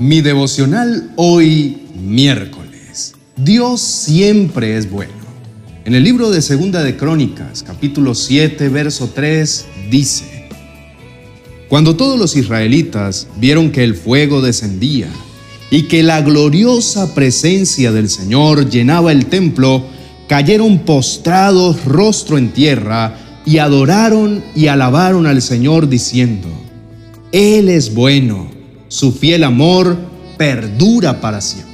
Mi devocional hoy miércoles. Dios siempre es bueno. En el libro de Segunda de Crónicas, capítulo 7, verso 3, dice, Cuando todos los israelitas vieron que el fuego descendía y que la gloriosa presencia del Señor llenaba el templo, cayeron postrados rostro en tierra y adoraron y alabaron al Señor diciendo, Él es bueno su fiel amor perdura para siempre.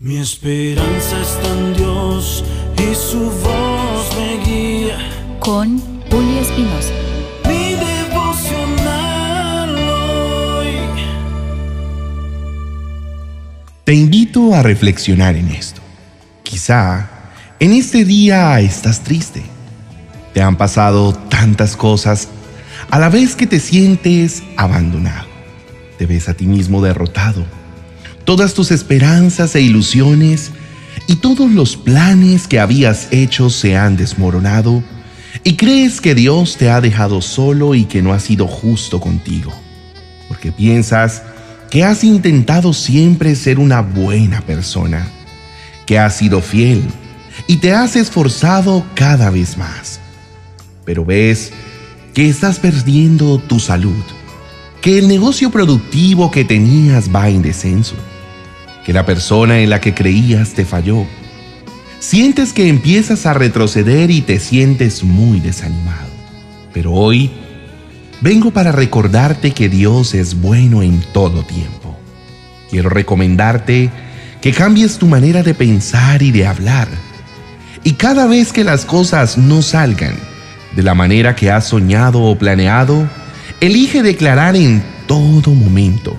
Mi esperanza está en Dios y su voz me guía. Con Julio Espinosa. Mi devocional hoy. Te invito a reflexionar en esto. Quizá en este día estás triste. Te han pasado tantas cosas a la vez que te sientes abandonado te ves a ti mismo derrotado. Todas tus esperanzas e ilusiones y todos los planes que habías hecho se han desmoronado y crees que Dios te ha dejado solo y que no ha sido justo contigo, porque piensas que has intentado siempre ser una buena persona, que has sido fiel y te has esforzado cada vez más, pero ves que estás perdiendo tu salud que el negocio productivo que tenías va en descenso, que la persona en la que creías te falló. Sientes que empiezas a retroceder y te sientes muy desanimado. Pero hoy vengo para recordarte que Dios es bueno en todo tiempo. Quiero recomendarte que cambies tu manera de pensar y de hablar. Y cada vez que las cosas no salgan de la manera que has soñado o planeado, Elige declarar en todo momento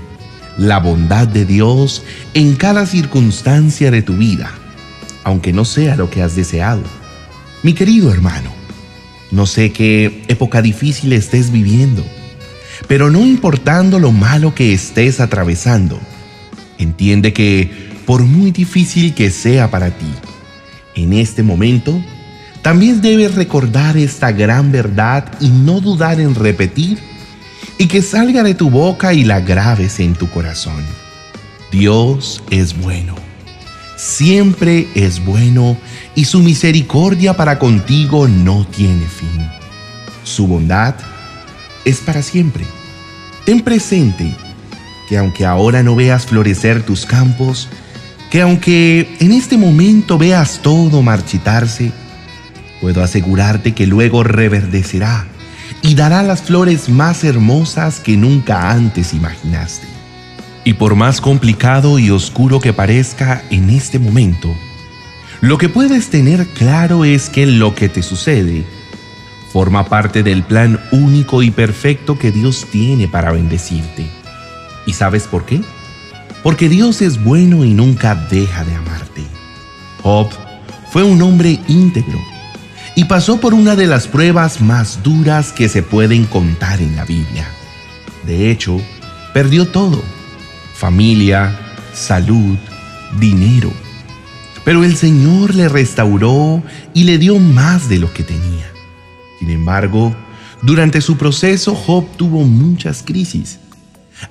la bondad de Dios en cada circunstancia de tu vida, aunque no sea lo que has deseado. Mi querido hermano, no sé qué época difícil estés viviendo, pero no importando lo malo que estés atravesando, entiende que por muy difícil que sea para ti, en este momento, también debes recordar esta gran verdad y no dudar en repetir y que salga de tu boca y la grabes en tu corazón. Dios es bueno, siempre es bueno y su misericordia para contigo no tiene fin. Su bondad es para siempre. Ten presente que aunque ahora no veas florecer tus campos, que aunque en este momento veas todo marchitarse, puedo asegurarte que luego reverdecerá y dará las flores más hermosas que nunca antes imaginaste. Y por más complicado y oscuro que parezca en este momento, lo que puedes tener claro es que lo que te sucede forma parte del plan único y perfecto que Dios tiene para bendecirte. ¿Y sabes por qué? Porque Dios es bueno y nunca deja de amarte. Job fue un hombre íntegro y pasó por una de las pruebas más duras que se pueden contar en la Biblia. De hecho, perdió todo, familia, salud, dinero. Pero el Señor le restauró y le dio más de lo que tenía. Sin embargo, durante su proceso Job tuvo muchas crisis,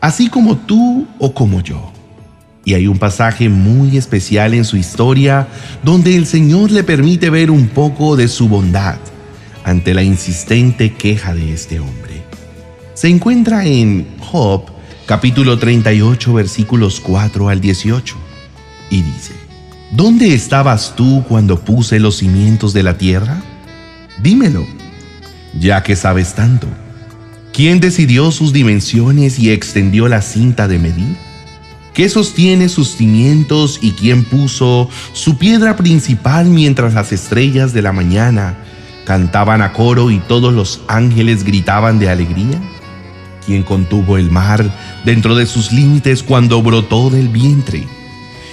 así como tú o como yo. Y hay un pasaje muy especial en su historia donde el Señor le permite ver un poco de su bondad ante la insistente queja de este hombre. Se encuentra en Job capítulo 38 versículos 4 al 18 y dice, ¿Dónde estabas tú cuando puse los cimientos de la tierra? Dímelo, ya que sabes tanto. ¿Quién decidió sus dimensiones y extendió la cinta de medir? ¿Qué sostiene sus cimientos y quién puso su piedra principal mientras las estrellas de la mañana cantaban a coro y todos los ángeles gritaban de alegría? ¿Quién contuvo el mar dentro de sus límites cuando brotó del vientre?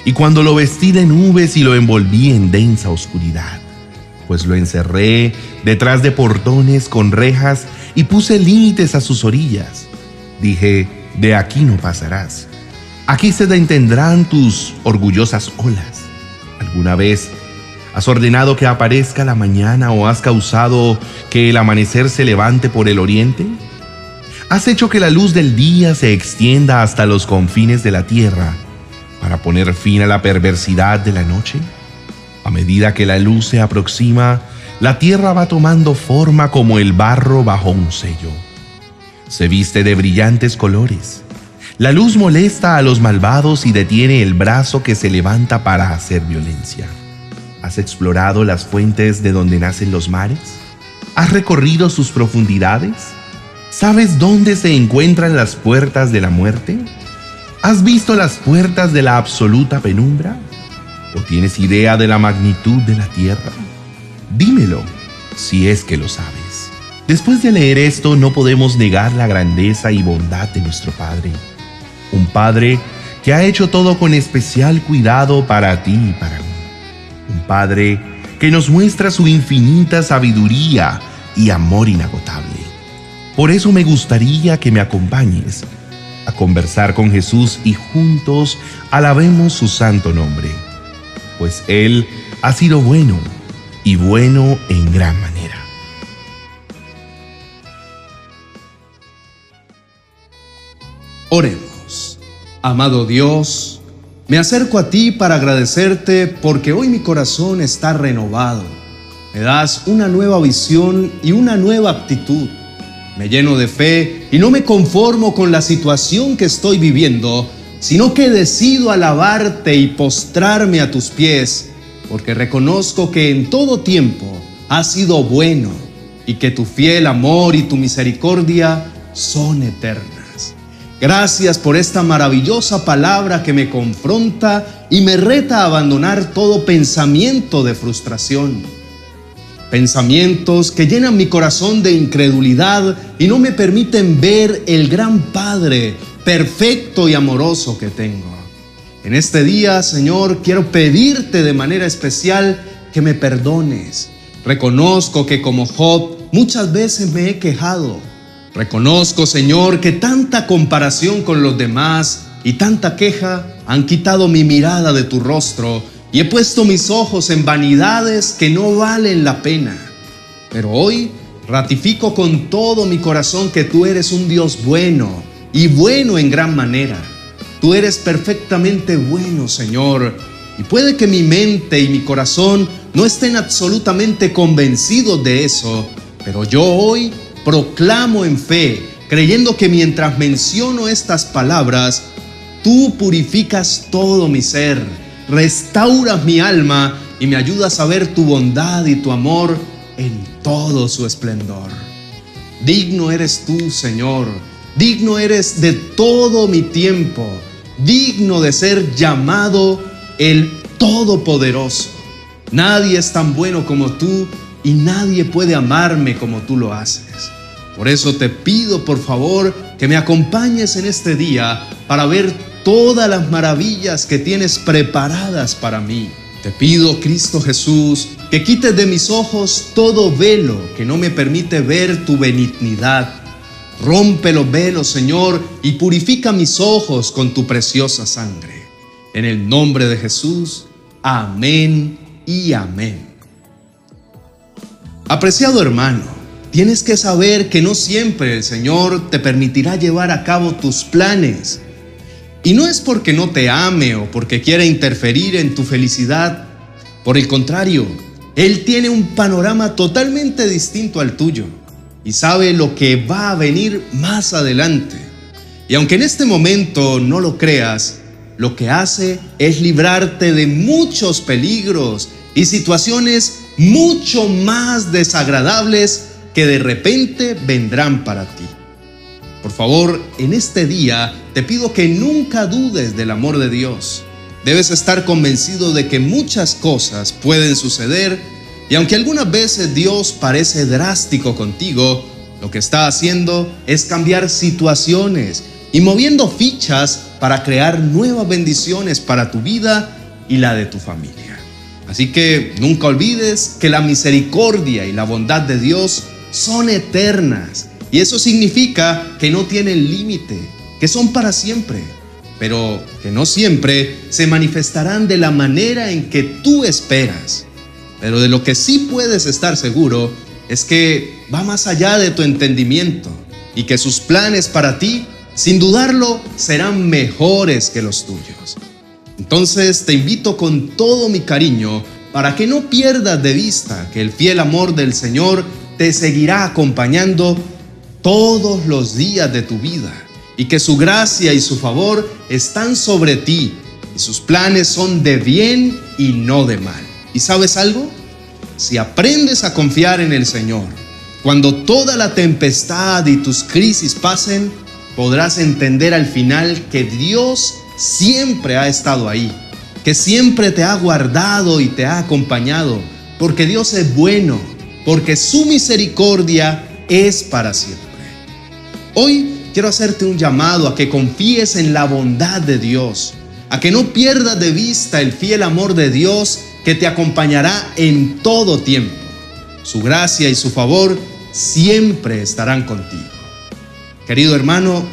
Y cuando lo vestí de nubes y lo envolví en densa oscuridad, pues lo encerré detrás de portones con rejas y puse límites a sus orillas. Dije, de aquí no pasarás Aquí se detendrán tus orgullosas olas. ¿Alguna vez has ordenado que aparezca la mañana o has causado que el amanecer se levante por el oriente? Has hecho que la luz del día se extienda hasta los confines de la tierra para poner fin a la perversidad de la noche. A medida que la luz se aproxima, la tierra va tomando forma como el barro bajo un sello. Se viste de brillantes colores. La luz molesta a los malvados y detiene el brazo que se levanta para hacer violencia. ¿Has explorado las fuentes de donde nacen los mares? ¿Has recorrido sus profundidades? ¿Sabes dónde se encuentran las puertas de la muerte? ¿Has visto las puertas de la absoluta penumbra? ¿O tienes idea de la magnitud de la tierra? Dímelo, si es que lo sabes. Después de leer esto no podemos negar la grandeza y bondad de nuestro Padre. Un Padre que ha hecho todo con especial cuidado para ti y para mí. Un Padre que nos muestra su infinita sabiduría y amor inagotable. Por eso me gustaría que me acompañes a conversar con Jesús y juntos alabemos su santo nombre, pues Él ha sido bueno y bueno en gran manera. Oremos. Amado Dios, me acerco a ti para agradecerte porque hoy mi corazón está renovado. Me das una nueva visión y una nueva actitud me lleno de fe y no me conformo con la situación que estoy viviendo, sino que decido alabarte y postrarme a tus pies, porque reconozco que en todo tiempo has sido bueno y que tu fiel amor y tu misericordia son eternas. Gracias por esta maravillosa palabra que me confronta y me reta a abandonar todo pensamiento de frustración Pensamientos que llenan mi corazón de incredulidad y no me permiten ver el gran Padre perfecto y amoroso que tengo. En este día, Señor, quiero pedirte de manera especial que me perdones. Reconozco que como Job muchas veces me he quejado. Reconozco, Señor, que tanta comparación con los demás y tanta queja han quitado mi mirada de tu rostro y he puesto mis ojos en vanidades que no valen la pena. Pero hoy ratifico con todo mi corazón que tú eres un Dios bueno y bueno en gran manera. Tú eres perfectamente bueno, Señor. Y puede que mi mente y mi corazón no estén absolutamente convencidos de eso, pero yo hoy proclamo en fe, creyendo que mientras menciono estas palabras, tú purificas todo mi ser restauras mi alma y me ayudas a ver tu bondad y tu amor en todo su esplendor. Digno eres tú, Señor, digno eres de todo mi tiempo, digno de ser llamado el Todopoderoso. Nadie es tan bueno como tú y nadie puede amarme como tú lo haces. Por eso te pido, por favor, que me acompañes en este día para ver todas las maravillas que tienes preparadas para mí. Te pido, Cristo Jesús, que quites de mis ojos todo velo que no me permite ver tu benignidad. Rompe los velos, Señor, y purifica mis ojos con tu preciosa sangre. En el nombre de Jesús, amén y amén. Apreciado hermano, tienes que saber que no siempre el Señor te permitirá llevar a cabo tus planes y no es porque no te ame o porque quiera interferir en tu felicidad. Por el contrario, Él tiene un panorama totalmente distinto al tuyo y sabe lo que va a venir más adelante. Y aunque en este momento no lo creas, lo que hace es librarte de muchos peligros y situaciones mucho más desagradables que de repente vendrán para ti. Por favor, en este día te pido que nunca dudes del amor de Dios. Debes estar convencido de que muchas cosas pueden suceder y aunque algunas veces Dios parece drástico contigo, lo que está haciendo es cambiar situaciones y moviendo fichas para crear nuevas bendiciones para tu vida y la de tu familia. Así que nunca olvides que la misericordia y la bondad de Dios son eternas y eso significa que no tienen límite, que son para siempre, pero que no siempre se manifestarán de la manera en que tú esperas. Pero de lo que sí puedes estar seguro es que va más allá de tu entendimiento y que sus planes para ti, sin dudarlo, serán mejores que los tuyos. Entonces te invito con todo mi cariño para que no pierdas de vista que el fiel amor del Señor te seguirá acompañando todos los días de tu vida y que su gracia y su favor están sobre ti y sus planes son de bien y no de mal. ¿Y sabes algo? Si aprendes a confiar en el Señor, cuando toda la tempestad y tus crisis pasen, podrás entender al final que Dios siempre ha estado ahí, que siempre te ha guardado y te ha acompañado, porque Dios es bueno, porque su misericordia es para siempre. Hoy quiero hacerte un llamado a que confíes en la bondad de Dios, a que no pierdas de vista el fiel amor de Dios que te acompañará en todo tiempo. Su gracia y su favor siempre estarán contigo. Querido hermano,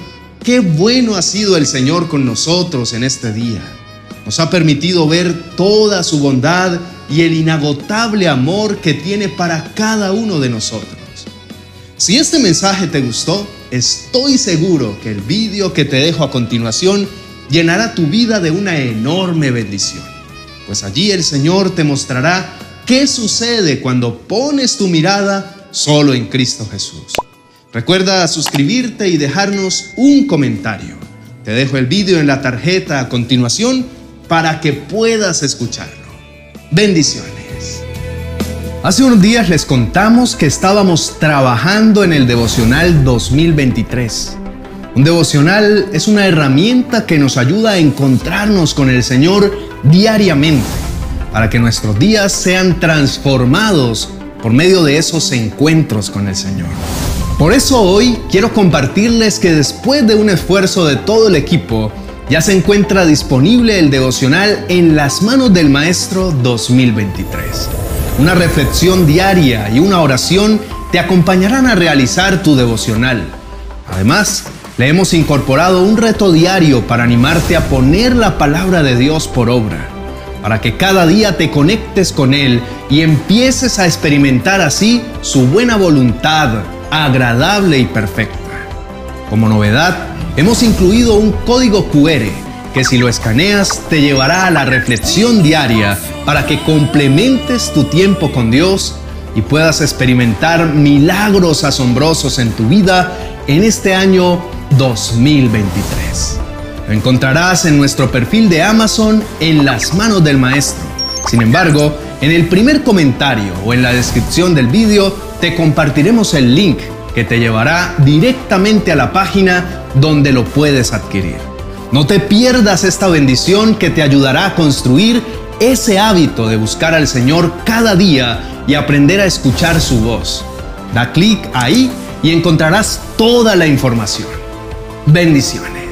qué bueno ha sido el Señor con nosotros en este día. Nos ha permitido ver toda su bondad y el inagotable amor que tiene para cada uno de nosotros. Si este mensaje te gustó, estoy seguro que el vídeo que te dejo a continuación llenará tu vida de una enorme bendición pues allí el Señor te mostrará qué sucede cuando pones tu mirada solo en Cristo Jesús. Recuerda suscribirte y dejarnos un comentario. Te dejo el vídeo en la tarjeta a continuación para que puedas escucharlo. Bendiciones. Hace unos días les contamos que estábamos trabajando en el devocional 2023 un devocional es una herramienta que nos ayuda a encontrarnos con el Señor diariamente para que nuestros días sean transformados por medio de esos encuentros con el Señor. Por eso hoy quiero compartirles que después de un esfuerzo de todo el equipo, ya se encuentra disponible el devocional en las manos del Maestro 2023. Una reflexión diaria y una oración te acompañarán a realizar tu devocional. Además, le hemos incorporado un reto diario para animarte a poner la palabra de Dios por obra, para que cada día te conectes con Él y empieces a experimentar así su buena voluntad, agradable y perfecta. Como novedad, hemos incluido un código QR que si lo escaneas te llevará a la reflexión diaria para que complementes tu tiempo con Dios y puedas experimentar milagros asombrosos en tu vida en este año 2023. Lo encontrarás en nuestro perfil de Amazon en las manos del maestro. Sin embargo, en el primer comentario o en la descripción del vídeo te compartiremos el link que te llevará directamente a la página donde lo puedes adquirir. No te pierdas esta bendición que te ayudará a construir ese hábito de buscar al Señor cada día y aprender a escuchar su voz. Da clic ahí y encontrarás toda la información. Bendiciones.